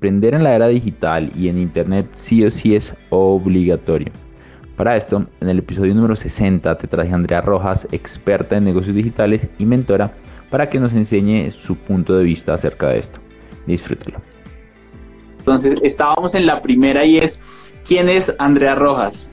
Emprender en la era digital y en Internet sí o sí es obligatorio. Para esto, en el episodio número 60 te traje a Andrea Rojas, experta en negocios digitales y mentora, para que nos enseñe su punto de vista acerca de esto. Disfrútalo. Entonces, estábamos en la primera y es, ¿quién es Andrea Rojas?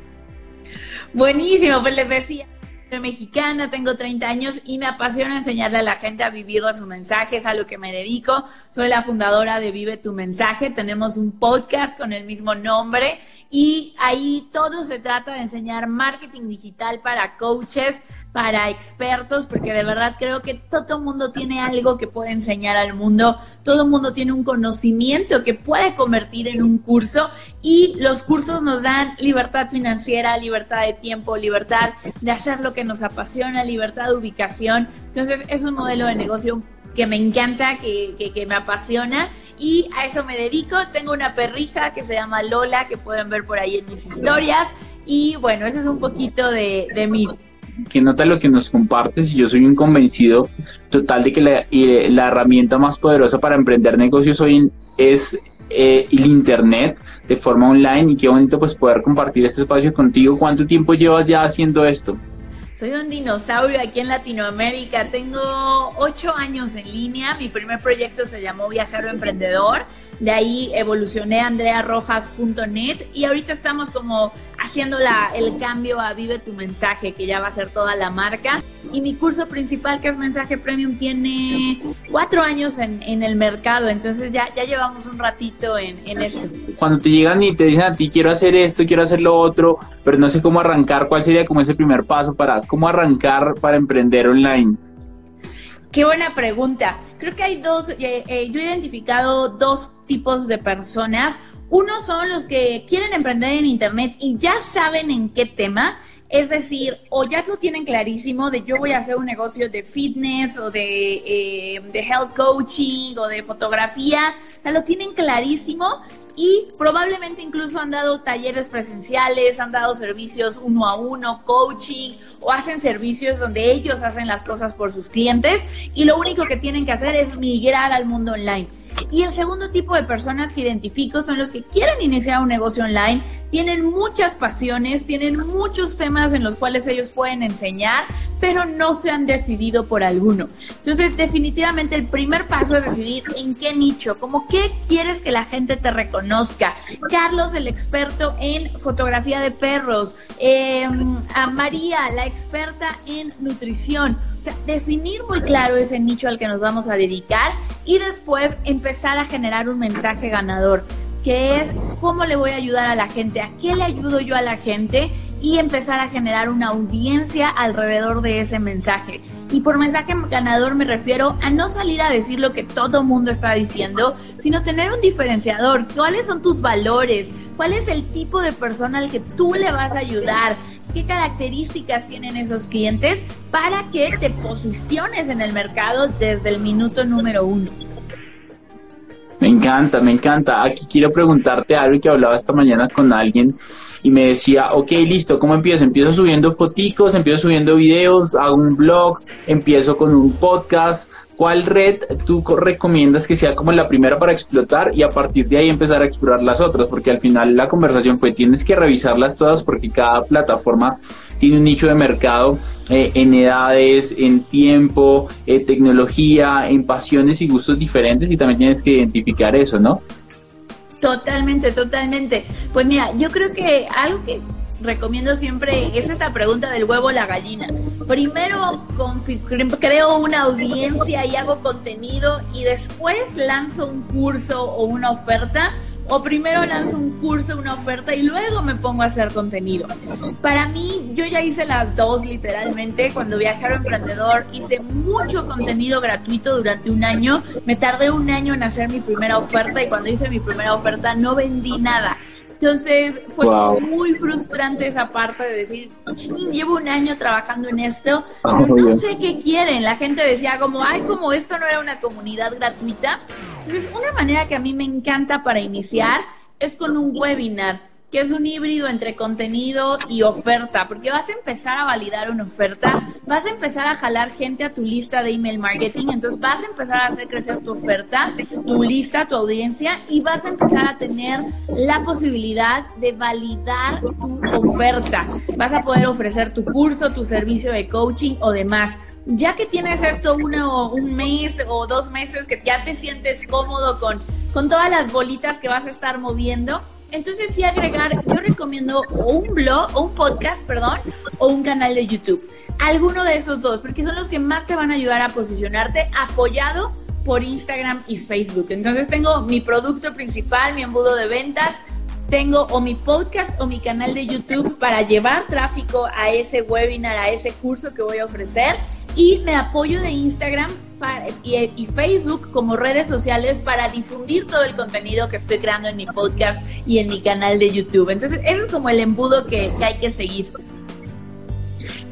Buenísimo, pues les decía, soy mexicana, tengo 30 años y me apasiona enseñarle a la gente a vivir de su mensaje, es a lo que me dedico. Soy la fundadora de Vive tu mensaje, tenemos un podcast con el mismo nombre y ahí todo se trata de enseñar marketing digital para coaches, para expertos, porque de verdad creo que todo mundo tiene algo que puede enseñar al mundo, todo mundo tiene un conocimiento que puede convertir en un curso y los cursos nos dan libertad financiera, libertad de tiempo, libertad de hacer lo que nos apasiona, libertad de ubicación. Entonces es un modelo de negocio que me encanta, que, que, me apasiona y a eso me dedico. Tengo una perrija que se llama Lola, que pueden ver por ahí en mis historias. Y bueno, ese es un poquito de, de mí que nota lo que nos compartes yo soy un convencido total de que la, la herramienta más poderosa para emprender negocios hoy es eh, el internet de forma online y qué bonito pues poder compartir este espacio contigo. ¿Cuánto tiempo llevas ya haciendo esto? Soy un dinosaurio aquí en Latinoamérica. Tengo ocho años en línea. Mi primer proyecto se llamó Viajero Emprendedor. De ahí evolucioné a andrearrojas.net y ahorita estamos como haciendo la, el cambio a Vive tu mensaje, que ya va a ser toda la marca. Y mi curso principal, que es Mensaje Premium, tiene cuatro años en, en el mercado, entonces ya, ya llevamos un ratito en, en esto. Cuando te llegan y te dicen a ti, quiero hacer esto, quiero hacer lo otro, pero no sé cómo arrancar, ¿cuál sería como ese primer paso para cómo arrancar para emprender online? Qué buena pregunta. Creo que hay dos, eh, eh, yo he identificado dos tipos de personas. Uno son los que quieren emprender en Internet y ya saben en qué tema. Es decir, o ya lo tienen clarísimo de yo voy a hacer un negocio de fitness o de, eh, de health coaching o de fotografía. O lo tienen clarísimo y probablemente incluso han dado talleres presenciales, han dado servicios uno a uno, coaching o hacen servicios donde ellos hacen las cosas por sus clientes y lo único que tienen que hacer es migrar al mundo online. Y el segundo tipo de personas que identifico son los que quieren iniciar un negocio online, tienen muchas pasiones, tienen muchos temas en los cuales ellos pueden enseñar, pero no se han decidido por alguno. Entonces, definitivamente el primer paso es decidir en qué nicho, como qué quieres que la gente te reconozca. Carlos, el experto en fotografía de perros, em, a María, la experta en nutrición. O sea, definir muy claro ese nicho al que nos vamos a dedicar y después empezar a generar un mensaje ganador, que es cómo le voy a ayudar a la gente, a qué le ayudo yo a la gente y empezar a generar una audiencia alrededor de ese mensaje. Y por mensaje ganador me refiero a no salir a decir lo que todo mundo está diciendo, sino tener un diferenciador. ¿Cuáles son tus valores? ¿Cuál es el tipo de persona al que tú le vas a ayudar? qué características tienen esos clientes para que te posiciones en el mercado desde el minuto número uno. Me encanta, me encanta. Aquí quiero preguntarte algo que hablaba esta mañana con alguien y me decía, ok, listo, ¿cómo empiezo? Empiezo subiendo foticos, empiezo subiendo videos, hago un blog, empiezo con un podcast, ¿cuál red tú recomiendas que sea como la primera para explotar y a partir de ahí empezar a explorar las otras? Porque al final la conversación fue, tienes que revisarlas todas porque cada plataforma tiene un nicho de mercado eh, en edades, en tiempo, en tecnología, en pasiones y gustos diferentes y también tienes que identificar eso, ¿no? Totalmente, totalmente. Pues mira, yo creo que algo que recomiendo siempre es esta pregunta del huevo la gallina. Primero creo una audiencia y hago contenido y después lanzo un curso o una oferta o primero lanzo un curso, una oferta y luego me pongo a hacer contenido. Para mí, yo ya hice las dos literalmente. Cuando viajé a Emprendedor, hice mucho contenido gratuito durante un año. Me tardé un año en hacer mi primera oferta y cuando hice mi primera oferta no vendí nada. Entonces fue muy frustrante esa parte de decir, llevo un año trabajando en esto, pero no sé qué quieren. La gente decía como, ay, como esto no era una comunidad gratuita. Entonces, una manera que a mí me encanta para iniciar es con un webinar que es un híbrido entre contenido y oferta, porque vas a empezar a validar una oferta, vas a empezar a jalar gente a tu lista de email marketing, entonces vas a empezar a hacer crecer tu oferta, tu lista, tu audiencia y vas a empezar a tener la posibilidad de validar tu oferta. Vas a poder ofrecer tu curso, tu servicio de coaching o demás. Ya que tienes esto uno, un mes o dos meses que ya te sientes cómodo con, con todas las bolitas que vas a estar moviendo, entonces sí agregar, yo recomiendo un blog, o un podcast, perdón, o un canal de YouTube. Alguno de esos dos, porque son los que más te van a ayudar a posicionarte apoyado por Instagram y Facebook. Entonces tengo mi producto principal, mi embudo de ventas, tengo o mi podcast o mi canal de YouTube para llevar tráfico a ese webinar, a ese curso que voy a ofrecer y me apoyo de Instagram y, Facebook como redes sociales para difundir todo el contenido que estoy creando en mi podcast y en mi canal de YouTube. Entonces, ese es como el embudo que, hay que seguir.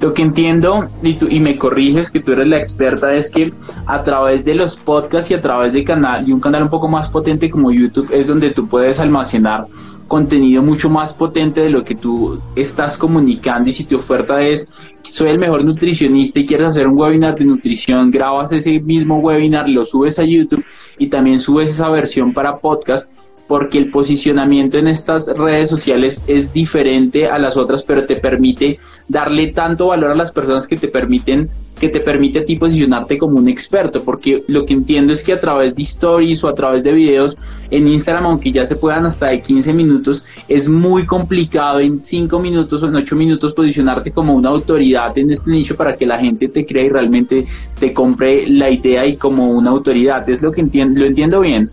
Lo que entiendo, y, tú, y me corriges que tú eres la experta, es que a través de los podcasts y a través de, canal, y un canal un poco más potente como YouTube es donde tú puedes almacenar contenido mucho más potente de lo que tú estás comunicando y si tu oferta es soy el mejor nutricionista y quieres hacer un webinar de nutrición, grabas ese mismo webinar, lo subes a YouTube y también subes esa versión para podcast porque el posicionamiento en estas redes sociales es diferente a las otras, pero te permite darle tanto valor a las personas que te permiten que te permite a ti posicionarte como un experto, porque lo que entiendo es que a través de stories o a través de videos en Instagram, aunque ya se puedan hasta de 15 minutos, es muy complicado en 5 minutos o en 8 minutos posicionarte como una autoridad en este nicho para que la gente te crea y realmente te compre la idea y como una autoridad. Es lo que entiendo, lo entiendo bien.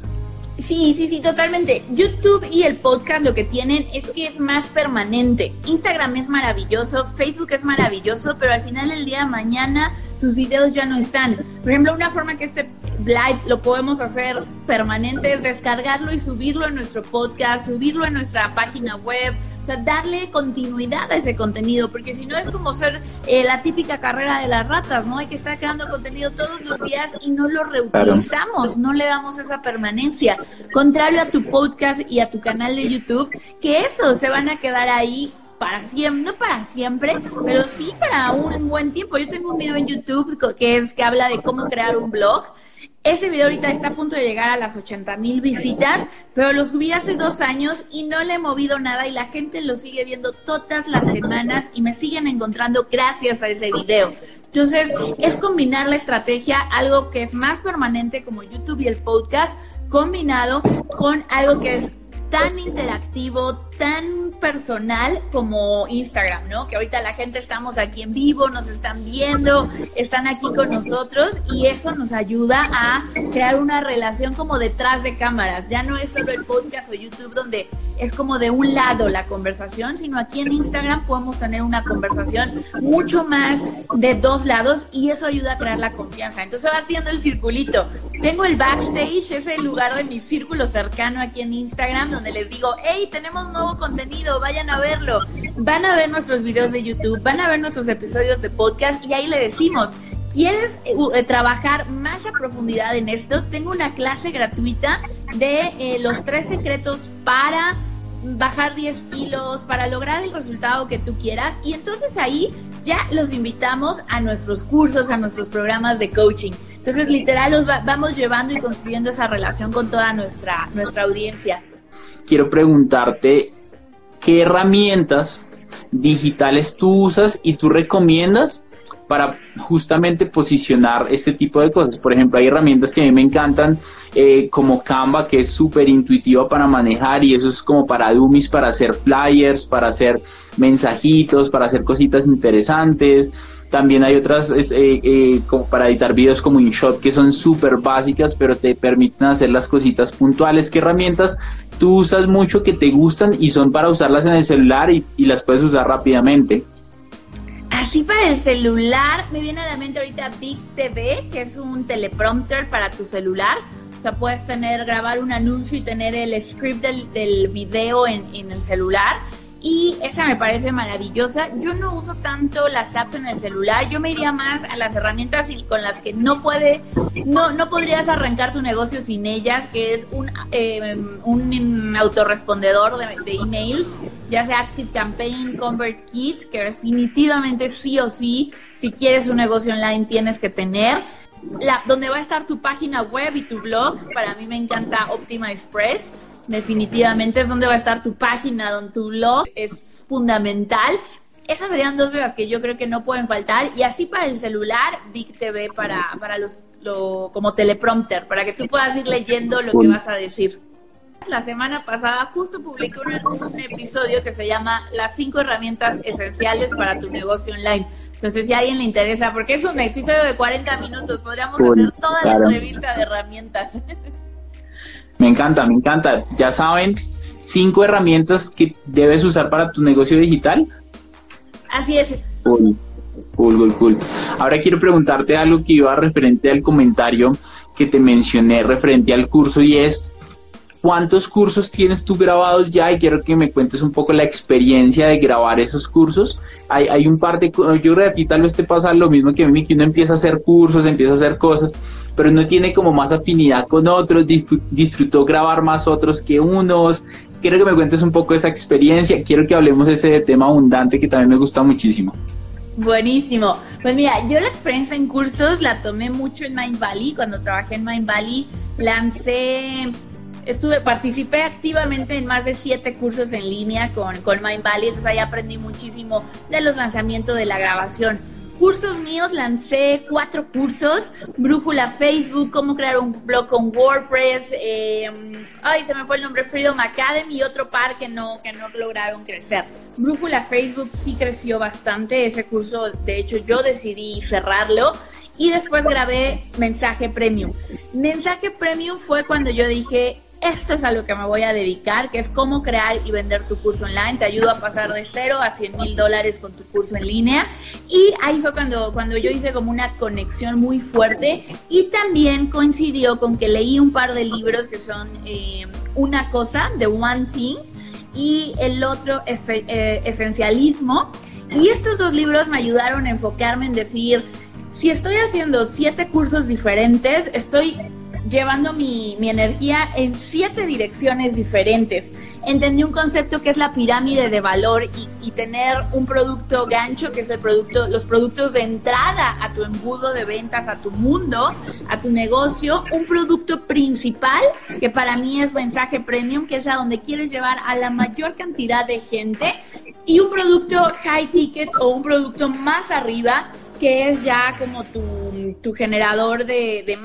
Sí, sí, sí, totalmente. YouTube y el podcast lo que tienen es que es más permanente. Instagram es maravilloso, Facebook es maravilloso, pero al final del día mañana tus videos ya no están. Por ejemplo, una forma que este live lo podemos hacer permanente es descargarlo y subirlo en nuestro podcast, subirlo en nuestra página web, o sea, darle continuidad a ese contenido, porque si no es como ser eh, la típica carrera de las ratas, ¿no? Hay que estar creando contenido todos los días y no lo reutilizamos, no le damos esa permanencia. Contrario a tu podcast y a tu canal de YouTube, que eso se van a quedar ahí para siempre, no para siempre, pero sí para un buen tiempo. Yo tengo un video en YouTube que es que habla de cómo crear un blog ese video ahorita está a punto de llegar a las 80 mil visitas, pero lo subí hace dos años y no le he movido nada y la gente lo sigue viendo todas las semanas y me siguen encontrando gracias a ese video. Entonces, es combinar la estrategia, algo que es más permanente como YouTube y el podcast, combinado con algo que es tan interactivo, tan personal como Instagram, ¿no? Que ahorita la gente estamos aquí en vivo, nos están viendo, están aquí con nosotros y eso nos ayuda a crear una relación como detrás de cámaras. Ya no es solo el podcast o YouTube donde es como de un lado la conversación, sino aquí en Instagram podemos tener una conversación mucho más de dos lados y eso ayuda a crear la confianza. Entonces va haciendo el circulito. Tengo el backstage, es el lugar de mi círculo cercano aquí en Instagram donde les digo, hey, tenemos nuevo contenido, vayan a verlo. Van a ver nuestros videos de YouTube, van a ver nuestros episodios de podcast y ahí le decimos, ¿quieres eh, eh, trabajar más a profundidad en esto? Tengo una clase gratuita de eh, los tres secretos para bajar 10 kilos, para lograr el resultado que tú quieras. Y entonces ahí ya los invitamos a nuestros cursos, a nuestros programas de coaching. Entonces, literal, los vamos llevando y construyendo esa relación con toda nuestra, nuestra audiencia quiero preguntarte qué herramientas digitales tú usas y tú recomiendas para justamente posicionar este tipo de cosas. Por ejemplo, hay herramientas que a mí me encantan, eh, como Canva, que es súper intuitiva para manejar y eso es como para dummies, para hacer flyers, para hacer mensajitos, para hacer cositas interesantes. También hay otras eh, eh, como para editar videos como InShot que son súper básicas, pero te permiten hacer las cositas puntuales. ¿Qué herramientas tú usas mucho que te gustan y son para usarlas en el celular y, las puedes usar rápidamente? Así para el celular, me viene a la mente ahorita Big TV, que es un teleprompter para tu celular. O sea, puedes tener, grabar un anuncio y tener el script del, del video en, en el celular y esa me parece maravillosa. Yo no uso tanto las apps en el celular, yo me iría más a las herramientas con las que no puede, no, no podrías arrancar tu negocio sin ellas, que es un, eh, un autorrespondedor de, de, emails, ya sea Active Campaign, ConvertKit, que definitivamente sí o sí, si quieres un negocio online tienes que tener. La, donde va a estar tu página web y tu blog, para mí me encanta Optima Express definitivamente es donde va a estar tu página, donde tu blog es fundamental. Esas serían dos de las que yo creo que no pueden faltar. Y así para el celular, Big TV para, para los, como teleprompter, para que tú puedas ir leyendo lo que vas a decir. La semana pasada justo publicó un, un episodio que se llama Las cinco herramientas esenciales para tu negocio online. Entonces, si a alguien le interesa, porque es un episodio de 40 minutos, podríamos hacer toda la revista de herramientas. Me encanta, me encanta. Ya saben, cinco herramientas que debes usar para tu negocio digital. Así es. Cool, cool, cool, Ahora quiero preguntarte algo que iba referente al comentario que te mencioné referente al curso y es ¿cuántos cursos tienes tú grabados ya? Y quiero que me cuentes un poco la experiencia de grabar esos cursos. Hay, hay un par de, yo creo que a ti tal vez te pasa lo mismo que a mí, que uno empieza a hacer cursos, empieza a hacer cosas pero no tiene como más afinidad con otros, disfrutó grabar más otros que unos. Quiero que me cuentes un poco esa experiencia, quiero que hablemos ese tema abundante que también me gusta muchísimo. Buenísimo. Pues mira, yo la experiencia en cursos la tomé mucho en Mind Valley. Cuando trabajé en Mind Valley, lancé, estuve, participé activamente en más de siete cursos en línea con, con Mind. Entonces ahí aprendí muchísimo de los lanzamientos de la grabación cursos míos lancé cuatro cursos, Brújula Facebook, cómo crear un blog con WordPress, eh, ay, se me fue el nombre, Freedom Academy y otro par que no, que no lograron crecer. Brújula Facebook sí creció bastante, ese curso, de hecho yo decidí cerrarlo y después grabé Mensaje Premium. Mensaje Premium fue cuando yo dije, esto es a lo que me voy a dedicar, que es cómo crear y vender tu curso online. Te ayudo a pasar de cero a 100 mil dólares con tu curso en línea. Y ahí fue cuando, cuando yo hice como una conexión muy fuerte y también coincidió con que leí un par de libros que son eh, Una cosa, de One Thing, y el otro es eh, Esencialismo. Y estos dos libros me ayudaron a enfocarme en decir, si estoy haciendo siete cursos diferentes, estoy llevando mi, energía en siete direcciones diferentes. Entendí un concepto que es la pirámide de valor y, tener un producto gancho, que es el producto, los productos de entrada a tu embudo de ventas, a tu mundo, a tu negocio, un producto principal, que para mí es mensaje premium, que es a donde quieres llevar a la mayor cantidad de gente, y un producto high ticket o un producto más arriba, que es ya como tu generador de, de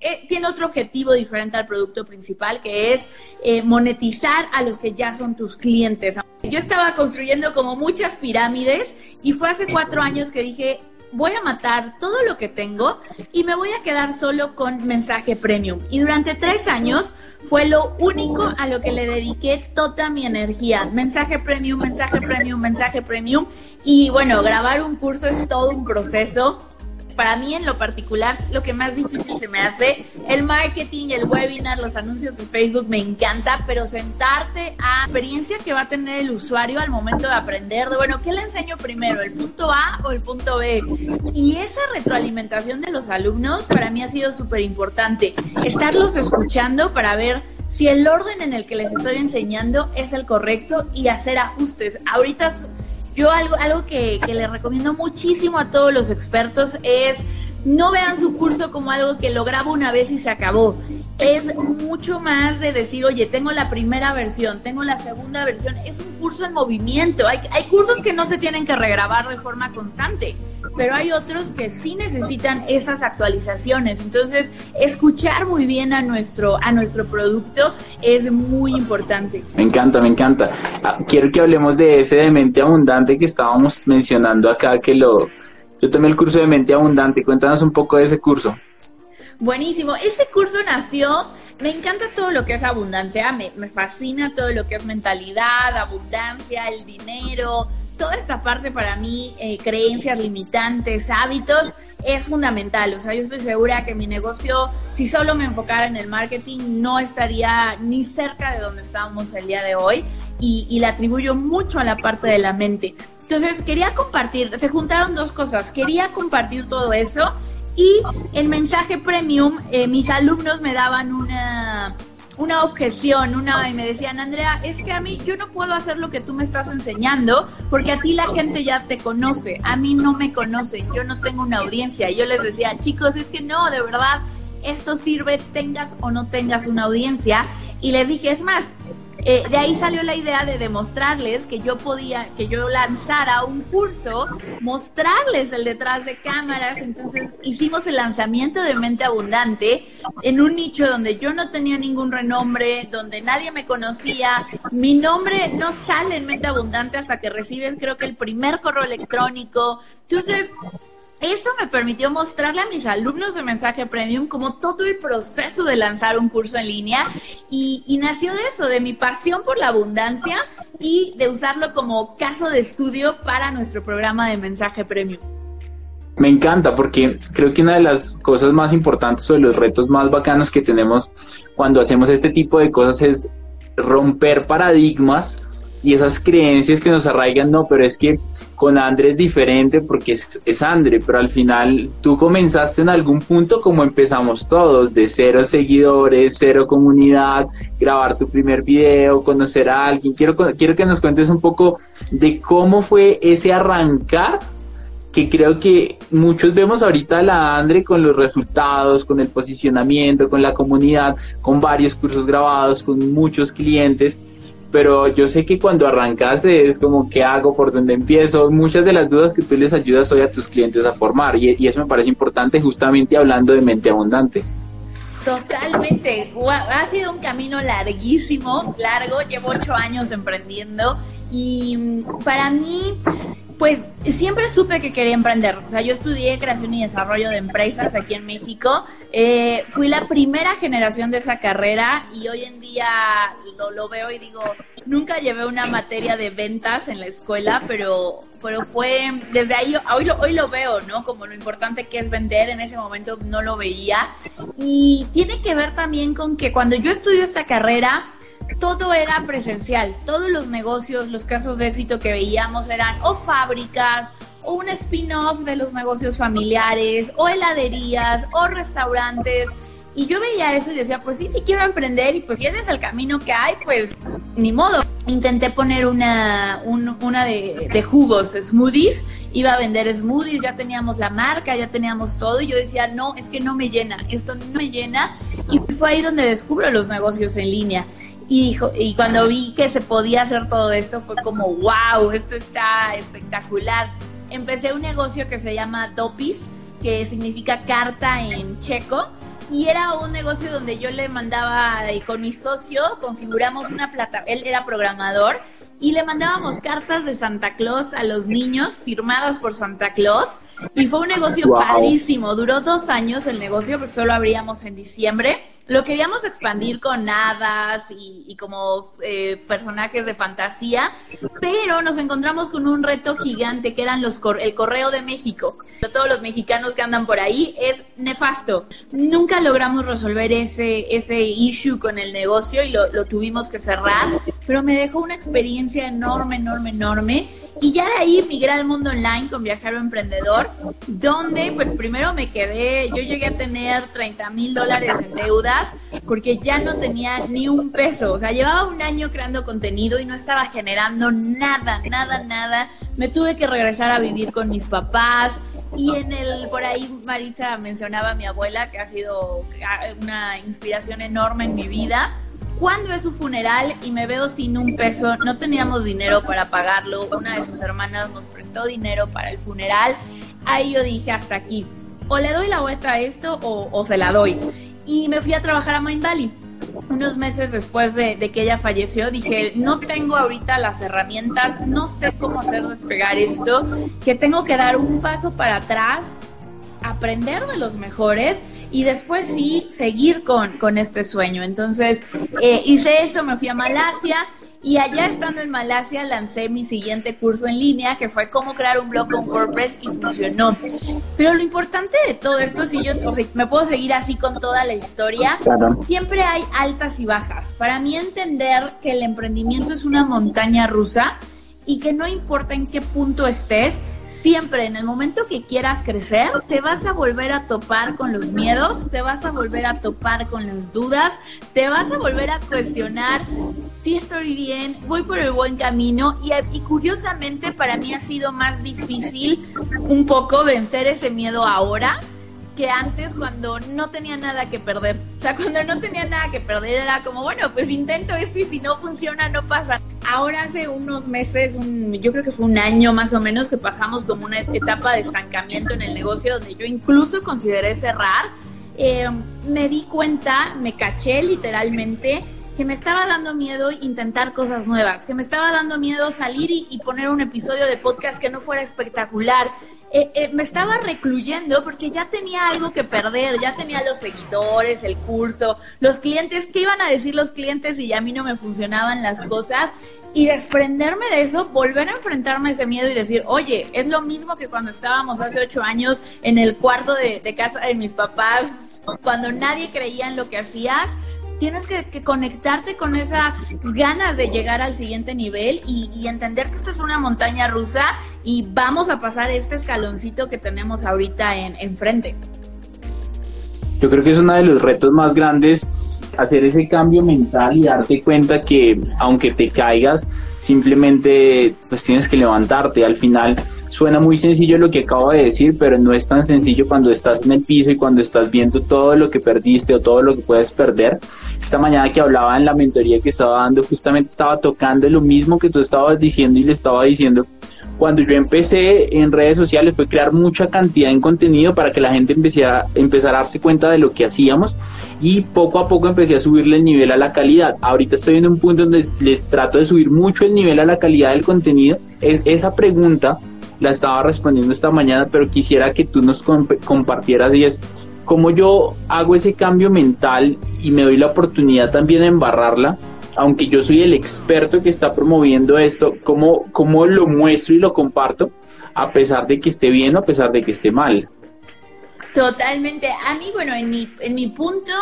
eh, tiene otro objetivo diferente al producto principal, que es eh, monetizar a los que ya son tus clientes. Yo estaba construyendo como muchas pirámides y fue hace cuatro años que dije, voy a matar todo lo que tengo y me voy a quedar solo con mensaje premium. Y durante tres años fue lo único a lo que le dediqué toda mi energía. Mensaje premium, mensaje premium, mensaje premium. Y bueno, grabar un curso es todo un proceso para mí en lo particular, lo que más difícil se me hace, el marketing, el webinar, los anuncios de Facebook me encanta, pero sentarte a experiencia que va a tener el usuario al momento de aprender, de bueno, ¿qué le enseño primero, el punto A o el punto B? Y esa retroalimentación de los alumnos para mí ha sido súper importante, estarlos escuchando para ver si el orden en el que les estoy enseñando es el correcto y hacer ajustes. Ahorita yo algo, algo que, que le recomiendo muchísimo a todos los expertos es no vean su curso como algo que lo grabo una vez y se acabó. Es mucho más de decir, oye, tengo la primera versión, tengo la segunda versión. Es un curso en movimiento. Hay, hay cursos que no se tienen que regrabar de forma constante. Pero hay otros que sí necesitan esas actualizaciones. Entonces, escuchar muy bien a nuestro, a nuestro producto es muy importante. Me encanta, me encanta. Ah, quiero que hablemos de ese de mente abundante que estábamos mencionando acá, que lo... Yo tomé el curso de mente abundante. Cuéntanos un poco de ese curso. Buenísimo. Este curso nació me encanta todo lo que es abundancia, me, me, fascina todo lo que es mentalidad, abundancia, el dinero, toda esta parte para mí, eh, creencias limitantes, hábitos, es fundamental. O sea, yo estoy segura que mi negocio, si solo me enfocara en el marketing, no estaría ni cerca de donde estábamos el día de hoy y, y le atribuyo mucho a la parte de la mente. Entonces, quería compartir, se juntaron dos cosas, quería compartir todo eso y el mensaje premium, eh, mis alumnos me daban una una objeción, una y me decían, Andrea, es que a mí yo no puedo hacer lo que tú me estás enseñando porque a ti la gente ya te conoce, a mí no me conocen, yo no tengo una audiencia. Yo les decía, chicos, es que no, de verdad, esto sirve tengas o no tengas una audiencia. Y les dije, es más, eh, de ahí salió la idea de demostrarles que yo podía, que yo lanzara un curso, mostrarles el detrás de cámaras. Entonces hicimos el lanzamiento de Mente Abundante en un nicho donde yo no tenía ningún renombre, donde nadie me conocía. Mi nombre no sale en Mente Abundante hasta que recibes creo que el primer correo electrónico. Entonces eso me permitió mostrarle a mis alumnos de mensaje premium como todo el proceso de lanzar un curso en línea y, nació de eso, de mi pasión por la abundancia y de usarlo como caso de estudio para nuestro programa de mensaje premium. Me encanta porque creo que una de las cosas más importantes o de los retos más bacanos que tenemos cuando hacemos este tipo de cosas es romper paradigmas y esas creencias que nos arraigan, no, pero es que con Andre es diferente porque es, es Andre, pero al final tú comenzaste en algún punto como empezamos todos, de cero seguidores, cero comunidad, grabar tu primer video, conocer a alguien. Quiero, quiero que nos cuentes un poco de cómo fue ese arrancar que creo que muchos vemos ahorita a la Andre con los resultados, con el posicionamiento, con la comunidad, con varios cursos grabados, con muchos clientes, pero yo sé que cuando arrancaste es como qué hago, por dónde empiezo, muchas de las dudas que tú les ayudas hoy a tus clientes a formar y, eso me parece importante justamente hablando de mente abundante. Totalmente, ha sido un camino larguísimo, largo, llevo ocho años emprendiendo y mm, para mí pues siempre supe que quería emprender. O sea, yo estudié creación y desarrollo de empresas aquí en México. Eh, fui la primera generación de esa carrera y hoy en día lo, veo y digo, nunca llevé una materia de ventas en la escuela, pero, pero fue, desde ahí, hoy lo, hoy lo veo, ¿no? Como lo importante que es vender, en ese momento no lo veía. Y tiene que ver también con que cuando yo estudié esta carrera, todo era presencial, todos los negocios, los casos de éxito que veíamos eran o fábricas, o un spin-off de los negocios familiares, o heladerías, o restaurantes. Y yo veía eso y decía, pues sí, sí quiero emprender y pues si ese es el camino que hay, pues ni modo. Intenté poner una, una de, de, jugos, smoothies, iba a vender smoothies, ya teníamos la marca, ya teníamos todo y yo decía, no, es que no me llena, esto no me llena. Y fue ahí donde descubro los negocios en línea. Y, y cuando vi que se podía hacer todo esto fue como, wow, esto está espectacular. Empecé un negocio que se llama Dopis, que significa carta en checo. Y era un negocio donde yo le mandaba eh, con mi socio, configuramos una plata, él era programador, y le mandábamos cartas de Santa Claus a los niños firmadas por Santa Claus. Y fue un negocio padrísimo. Duró dos años el negocio porque solo abríamos en diciembre lo queríamos expandir con hadas y, como eh, personajes de fantasía, pero nos encontramos con un reto gigante que eran el correo de México. Todos los mexicanos que andan por ahí es nefasto. Nunca logramos resolver ese, ese issue con el negocio y lo, lo tuvimos que cerrar, pero me dejó una experiencia enorme, enorme, enorme y ya de ahí migré al mundo online con Viajero Emprendedor, donde pues primero me quedé, yo llegué a tener 30 mil dólares en deudas porque ya no tenía ni un peso, o sea, llevaba un año creando contenido y no estaba generando nada, nada, nada. Me tuve que regresar a vivir con mis papás, y en el, por ahí Maritza mencionaba a mi abuela, que ha sido una inspiración enorme en mi vida cuando es su funeral y me veo sin un peso, no teníamos dinero para pagarlo, una de sus hermanas nos prestó dinero para el funeral. Ahí yo dije hasta aquí, o le doy la vuelta a esto o, se la doy. Y me fui a trabajar a Mind Valley unos meses después de, que ella falleció, dije, no tengo ahorita las herramientas, no sé cómo hacer despegar esto, que tengo que dar un paso para atrás, aprender de los mejores y después sí seguir con, con este sueño. Entonces eh, hice eso, me fui a Malasia y allá estando en Malasia lancé mi siguiente curso en línea, que fue cómo crear un blog con WordPress y funcionó. Pero lo importante de todo esto, si yo me puedo seguir así con toda la historia, siempre hay altas y bajas. Para mí entender que el emprendimiento es una montaña rusa y que no importa en qué punto estés, siempre en el momento que quieras crecer, te vas a volver a topar con los miedos, te vas a volver a topar con las dudas, te vas a volver a cuestionar si estoy bien, voy por el buen camino. Y, y curiosamente para mí ha sido más difícil un poco vencer ese miedo ahora que antes cuando no tenía nada que perder. O sea, cuando no tenía nada que perder era como, bueno, pues intento esto y si no funciona no pasa. Ahora hace unos meses, yo creo que fue un año más o menos que pasamos como una etapa de estancamiento en el negocio donde yo incluso consideré cerrar. Eh, me di cuenta, me caché literalmente que me estaba dando miedo intentar cosas nuevas, que me estaba dando miedo salir y, poner un episodio de podcast que no fuera espectacular. Eh, eh, me estaba recluyendo porque ya tenía algo que perder, ya tenía los seguidores, el curso, los clientes, ¿qué iban a decir los clientes si ya a mí no me funcionaban las cosas? Y desprenderme de eso, volver a enfrentarme a ese miedo y decir, oye, es lo mismo que cuando estábamos hace ocho años en el cuarto de, de casa de mis papás, cuando nadie creía en lo que hacías tienes que, conectarte con esas ganas de llegar al siguiente nivel y, entender que esto es una montaña rusa y vamos a pasar este escaloncito que tenemos ahorita en, enfrente. Yo creo que es uno de los retos más grandes hacer ese cambio mental y darte cuenta que aunque te caigas, simplemente pues tienes que levantarte. Al final suena muy sencillo lo que acabo de decir, pero no es tan sencillo cuando estás en el piso y cuando estás viendo todo lo que perdiste o todo lo que puedes perder. Esta mañana que hablaba en la mentoría que estaba dando, justamente estaba tocando lo mismo que tú estabas diciendo y le estaba diciendo. Cuando yo empecé en redes sociales fue crear mucha cantidad de contenido para que la gente empezara, empezara a darse cuenta de lo que hacíamos y poco a poco empecé a subirle el nivel a la calidad. Ahorita estoy en un punto donde les trato de subir mucho el nivel a la calidad del contenido. Es, esa pregunta la estaba respondiendo esta mañana, pero quisiera que tú nos compartieras y es cómo yo hago ese cambio mental y me doy la oportunidad también de embarrarla, aunque yo soy el experto que está promoviendo esto, cómo, cómo lo muestro y lo comparto, a pesar de que esté bien o a pesar de que esté mal. Totalmente. A mí, bueno, en mi, en mi punto,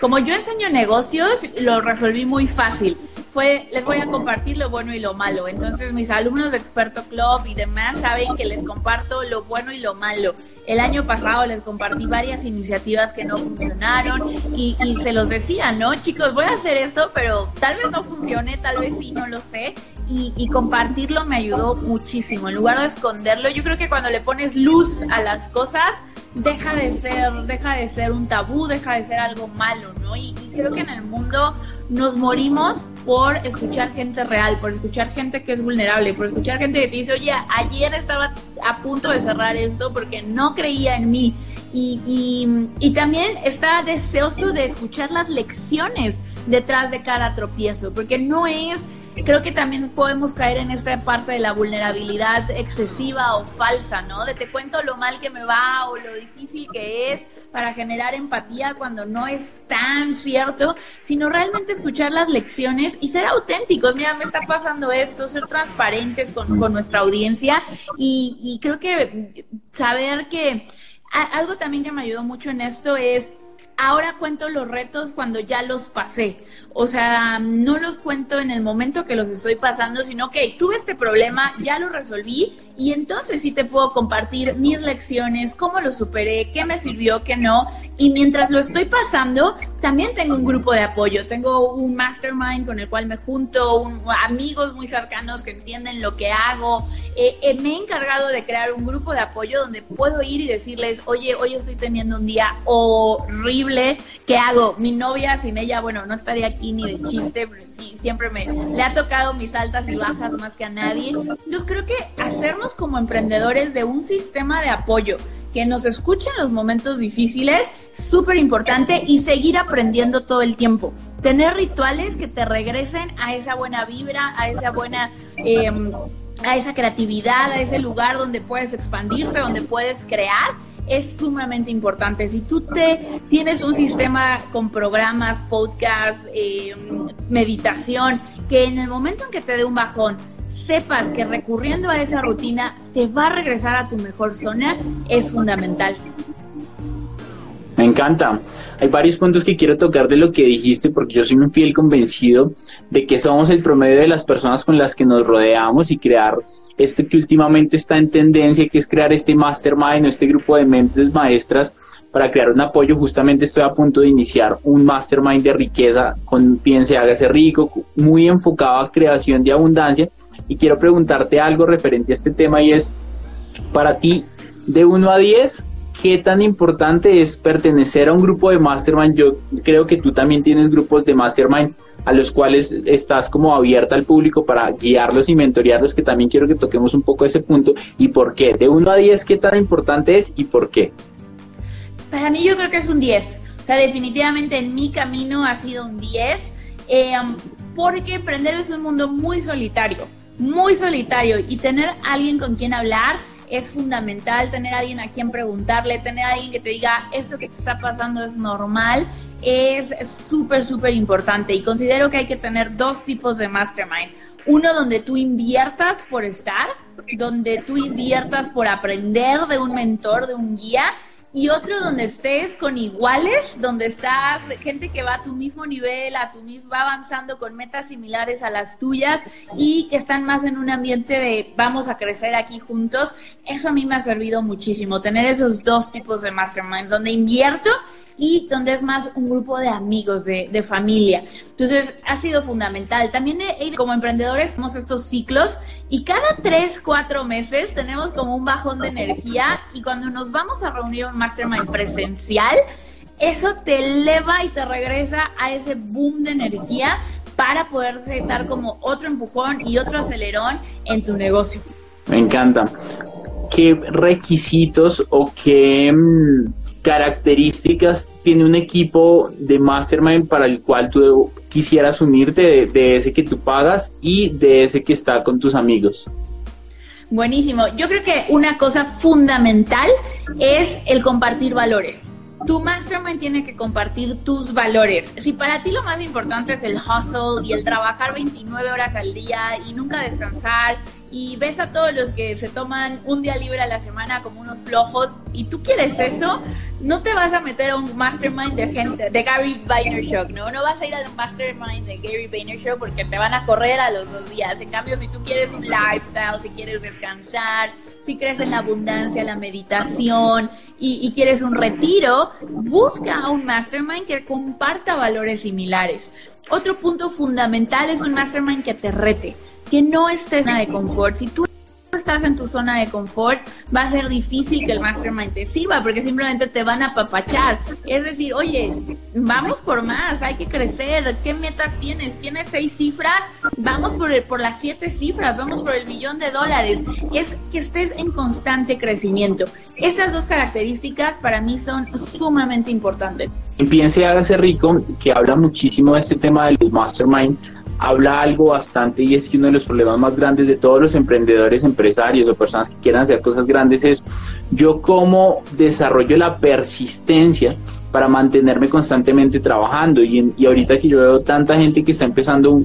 como yo enseño negocios, lo resolví muy fácil fue, les voy a compartir lo bueno y lo malo. Entonces, mis alumnos de Experto Club y demás saben que les comparto lo bueno y lo malo. El año pasado les compartí varias iniciativas que no funcionaron y, se los decía, ¿no? Chicos, voy a hacer esto, pero tal vez no funcione, tal vez sí, no lo sé. Y, compartirlo me ayudó muchísimo. En lugar de esconderlo, yo creo que cuando le pones luz a las cosas, deja de ser, deja de ser un tabú, deja de ser algo malo, ¿no? Y creo que en el mundo nos morimos por escuchar gente real, por escuchar gente que es vulnerable, por escuchar gente que te dice, oye, ayer estaba a punto de cerrar esto porque no creía en mí. Y, y, también está deseoso de escuchar las lecciones detrás de cada tropiezo, porque no es creo que también podemos caer en esta parte de la vulnerabilidad excesiva o falsa, ¿no? De te cuento lo mal que me va o lo difícil que es para generar empatía cuando no es tan cierto, sino realmente escuchar las lecciones y ser auténticos. Mira, me está pasando esto, ser transparentes con, nuestra audiencia y, y creo que saber que algo también que me ayudó mucho en esto es ahora cuento los retos cuando ya los pasé. O sea, no los cuento en el momento que los estoy pasando, sino que tuve este problema, ya lo resolví y entonces sí te puedo compartir mis lecciones, cómo lo superé, qué me sirvió, qué no. Y mientras lo estoy pasando, también tengo un grupo de apoyo, tengo un mastermind con el cual me junto, amigos muy cercanos que entienden lo que hago. Eh, eh, me he encargado de crear un grupo de apoyo donde puedo ir y decirles, oye, hoy estoy teniendo un día horrible, ¿qué hago? Mi novia sin ella, bueno, no estaría aquí y ni de chiste, pero sí, siempre me le ha tocado mis altas y bajas más que a nadie. Entonces creo que hacernos como emprendedores de un sistema de apoyo que nos escuchen en los momentos difíciles, súper importante y seguir aprendiendo todo el tiempo. Tener rituales que te regresen a esa buena vibra, a esa buena... Em, a esa creatividad, a ese lugar donde puedes expandirte, donde puedes crear, es sumamente importante. Si tú te tienes un sistema con programas, podcast, em, meditación, que en el momento en que te dé un bajón sepas que recurriendo a esa rutina te va a regresar a tu mejor zona es fundamental. Me encanta. Hay varios puntos que quiero tocar de lo que dijiste porque yo soy un fiel convencido de que somos el promedio de las personas con las que nos rodeamos y crear esto que últimamente está en tendencia, que es crear este mastermind, este grupo de mentes maestras para crear un apoyo. Justamente estoy a punto de iniciar un mastermind de riqueza con Piense, hágase rico, muy enfocado a creación de abundancia y quiero preguntarte algo referente a este tema y es, para ti, de 1 a 10, ¿qué tan importante es pertenecer a un grupo de mastermind? Yo creo que tú también tienes grupos de mastermind a los cuales estás como abierta al público para guiarlos y mentorearlos, que también quiero que toquemos un poco ese punto. ¿Y por qué? De 1 a 10, ¿qué tan importante es y por qué? Para mí yo creo que es un 10. O sea, definitivamente en mi camino ha sido un 10, eh, porque emprender es un mundo muy solitario muy solitario y tener alguien con quien hablar es fundamental, tener alguien a quien preguntarle, tener alguien que te diga esto que te está pasando es normal, es súper, súper importante y considero que hay que tener dos tipos de mastermind. Uno donde tú inviertas por estar, donde tú inviertas por aprender de un mentor, de un guía y otro donde estés con iguales, donde estás gente que va a tu mismo nivel, a tu mismo, va avanzando con metas similares a las tuyas y que están más en un ambiente de vamos a crecer aquí juntos. Eso a mí me ha servido muchísimo, tener esos dos tipos de masterminds, donde invierto y donde es más un grupo de amigos, de, familia. Entonces, ha sido fundamental. También como emprendedores tenemos estos ciclos y cada tres, cuatro meses tenemos como un bajón de energía y cuando nos vamos a reunir un mastermind presencial, eso te eleva y te regresa a ese boom de energía para poder dar como otro empujón y otro acelerón en tu negocio. Me encanta. ¿Qué requisitos o qué mm, características tiene un equipo de mastermind para el cual tú quisieras unirte de, ese que tú pagas y de ese que está con tus amigos? Buenísimo. Yo creo que una cosa fundamental es el compartir valores. Tu mastermind tiene que compartir tus valores. Si para ti lo más importante es el hustle y el trabajar 29 horas al día y nunca descansar y ves a todos los que se toman un día libre a la semana como unos flojos y tú quieres eso, no te vas a meter a un mastermind de gente, de Gary Vaynerchuk, ¿no? No vas a ir al mastermind de Gary Vaynerchuk porque te van a correr a los dos días. En cambio, si tú quieres un lifestyle, si quieres descansar, si crees en la abundancia, la meditación y, y quieres un retiro, busca a un mastermind que comparta valores similares. Otro punto fundamental es un mastermind que te rete que no estés en zona de confort. Si tú estás en tu zona de confort, va a ser difícil que el mastermind te sirva porque simplemente te van a apapachar. Es decir, oye, vamos por más, hay que crecer. ¿Qué metas tienes? ¿Tienes seis cifras? Vamos por, el, por las siete cifras, vamos por el millón de dólares. Es que estés en constante crecimiento. Esas dos características para mí son sumamente importantes. Piense, hágase rico, que habla muchísimo de este tema del mastermind habla algo bastante y es que uno de los problemas más grandes de todos los emprendedores, empresarios o personas que quieran hacer cosas grandes es yo cómo desarrollo la persistencia para mantenerme constantemente trabajando y, y ahorita que yo veo tanta gente que está empezando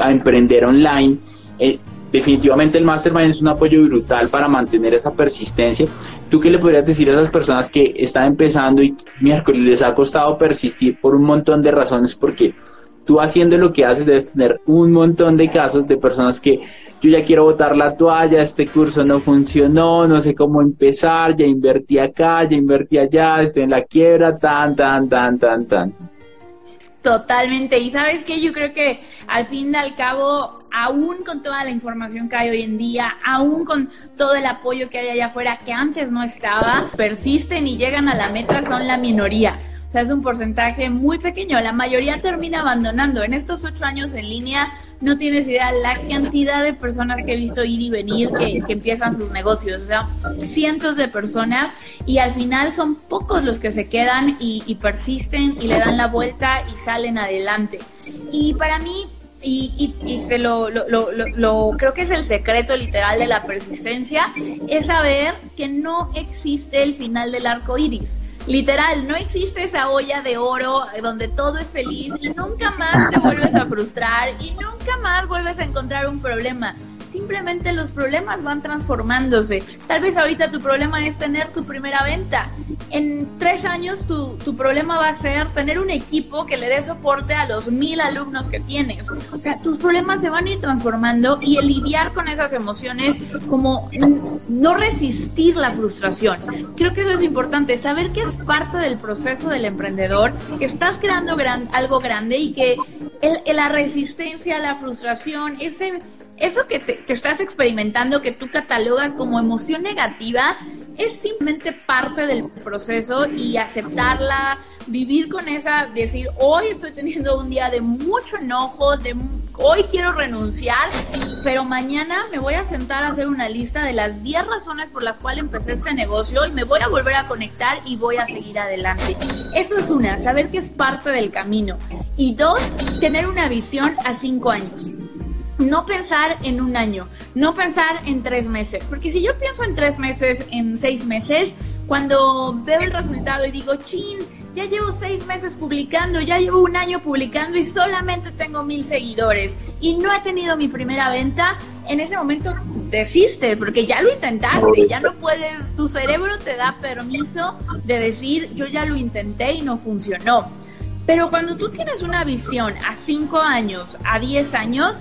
a emprender online, eh, definitivamente el Mastermind es un apoyo brutal para mantener esa persistencia. ¿Tú qué le podrías decir a esas personas que están empezando y miércoles les ha costado persistir por un montón de razones? Porque tú haciendo lo que haces debes tener un montón de casos de personas que yo ya quiero botar la toalla, este curso no funcionó, no sé cómo empezar, ya invertí acá, ya invertí allá, estoy en la quiebra, tan, tan, tan, tan, tan. Totalmente. Y sabes que yo creo que al fin y al cabo, aún con toda la información que hay hoy en día, aún con todo el apoyo que hay allá afuera que antes no estaba, persisten y llegan a la meta son la minoría. O sea, es un porcentaje muy pequeño. La mayoría termina abandonando. En estos ocho años en línea, no tienes idea la cantidad de personas que he visto ir y venir que, empiezan sus negocios. O sea, cientos de personas y al final son pocos los que se quedan y, y persisten y le dan la vuelta y salen adelante. Y para mí, y, y, se lo, lo, lo, lo, creo que es el secreto literal de la persistencia, es saber que no existe el final del arco iris. Literal, no existe esa olla de oro donde todo es feliz y nunca más te vuelves a frustrar y nunca más vuelves a encontrar un problema simplemente los problemas van transformándose. Tal vez ahorita tu problema es tener tu primera venta. En tres años tu, tu problema va a ser tener un equipo que le dé soporte a los mil alumnos que tienes. O sea, tus problemas se van a ir transformando y el lidiar con esas emociones como no resistir la frustración. Creo que eso es importante, saber que es parte del proceso del emprendedor, que estás creando gran, algo grande y que el, la resistencia, la frustración, ese eso que, te, que estás experimentando, que tú catalogas como emoción negativa, es simplemente parte del proceso y aceptarla, vivir con esa, decir, hoy estoy teniendo un día de mucho enojo, de hoy quiero renunciar, pero mañana me voy a sentar a hacer una lista de las 10 razones por las cuales empecé este negocio y me voy a volver a conectar y voy a seguir adelante. Eso es una, saber que es parte del camino. Y dos, tener una visión a cinco años no pensar en un año, no pensar en tres meses, porque si yo pienso en tres meses, en seis meses, cuando veo el resultado y digo, chin, ya llevo seis meses publicando, ya llevo un año publicando y solamente tengo mil seguidores y no he tenido mi primera venta, en ese momento desiste porque ya lo intentaste, ya no puedes, tu cerebro te da permiso de decir, yo ya lo intenté y no funcionó. Pero cuando tú tienes una visión a cinco años, a diez años,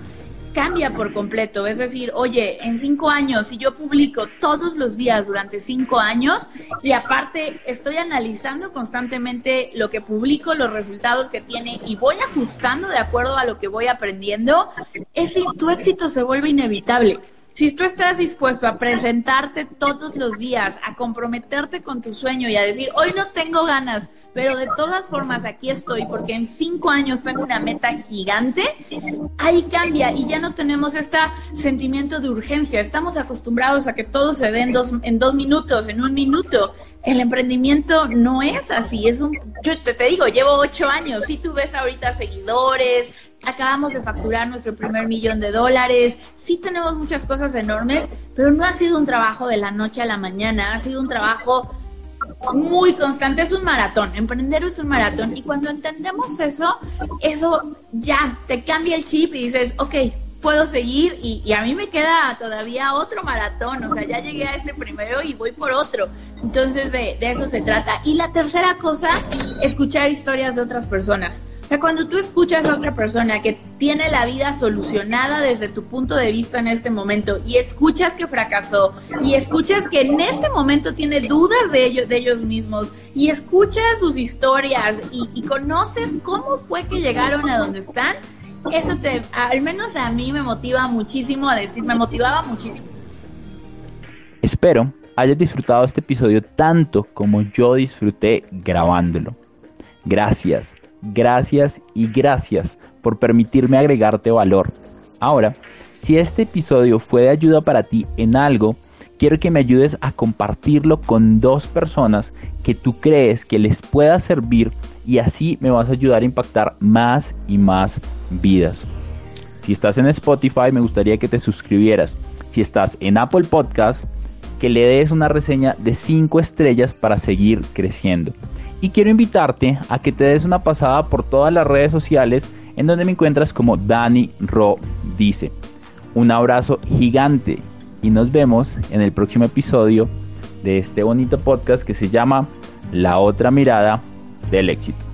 cambia por completo. Es decir, oye, en cinco años, si yo publico todos los días durante cinco años y aparte estoy analizando constantemente lo que publico, los resultados que tiene y voy ajustando de acuerdo a lo que voy aprendiendo, ese, tu éxito se vuelve inevitable. Si tú estás dispuesto a presentarte todos los días, a comprometerte con tu sueño y a decir, hoy no tengo ganas, pero de todas formas aquí estoy porque en cinco años tengo una meta gigante, ahí cambia y ya no tenemos este sentimiento de urgencia. Estamos acostumbrados a que todo se dé en dos, en dos minutos, en un minuto. El emprendimiento no es así, es un, yo te, te digo, llevo ocho años, si tú ves ahorita seguidores, acabamos de facturar nuestro primer millón de dólares, sí tenemos muchas cosas enormes, pero no ha sido un trabajo de la noche a la mañana, ha sido un trabajo muy constante, es un maratón, emprender es un maratón. Y cuando entendemos eso, eso ya te cambia el chip y dices, ok, puedo seguir. Y, a mí me queda todavía otro maratón, o sea, ya llegué a este primero y voy por otro. Entonces de, de eso se trata. Y la tercera cosa, escuchar historias de otras personas. Sea, cuando tú escuchas a otra persona que tiene la vida solucionada desde tu punto de vista en este momento y escuchas que fracasó y escuchas que en este momento tiene dudas de ellos, de ellos mismos y escuchas sus historias y, y conoces cómo fue que llegaron a donde están, eso te, al menos a mí me motiva muchísimo a decir, me motivaba muchísimo. Espero hayas disfrutado este episodio tanto como yo disfruté grabándolo. Gracias, gracias y gracias por permitirme agregarte valor. Ahora, si este episodio fue de ayuda para ti en algo, quiero que me ayudes a compartirlo con dos personas que tú crees que les pueda servir y así me vas a ayudar a impactar más y más vidas. Si estás en Spotify, me gustaría que te suscribieras. Si estás en Apple Podcast, que le des una reseña de 5 estrellas para seguir creciendo. Y quiero invitarte a que te des una pasada por todas las redes sociales en donde me encuentras como Dani Ro dice. Un abrazo gigante y nos vemos en el próximo episodio de este bonito podcast que se llama La otra mirada del éxito.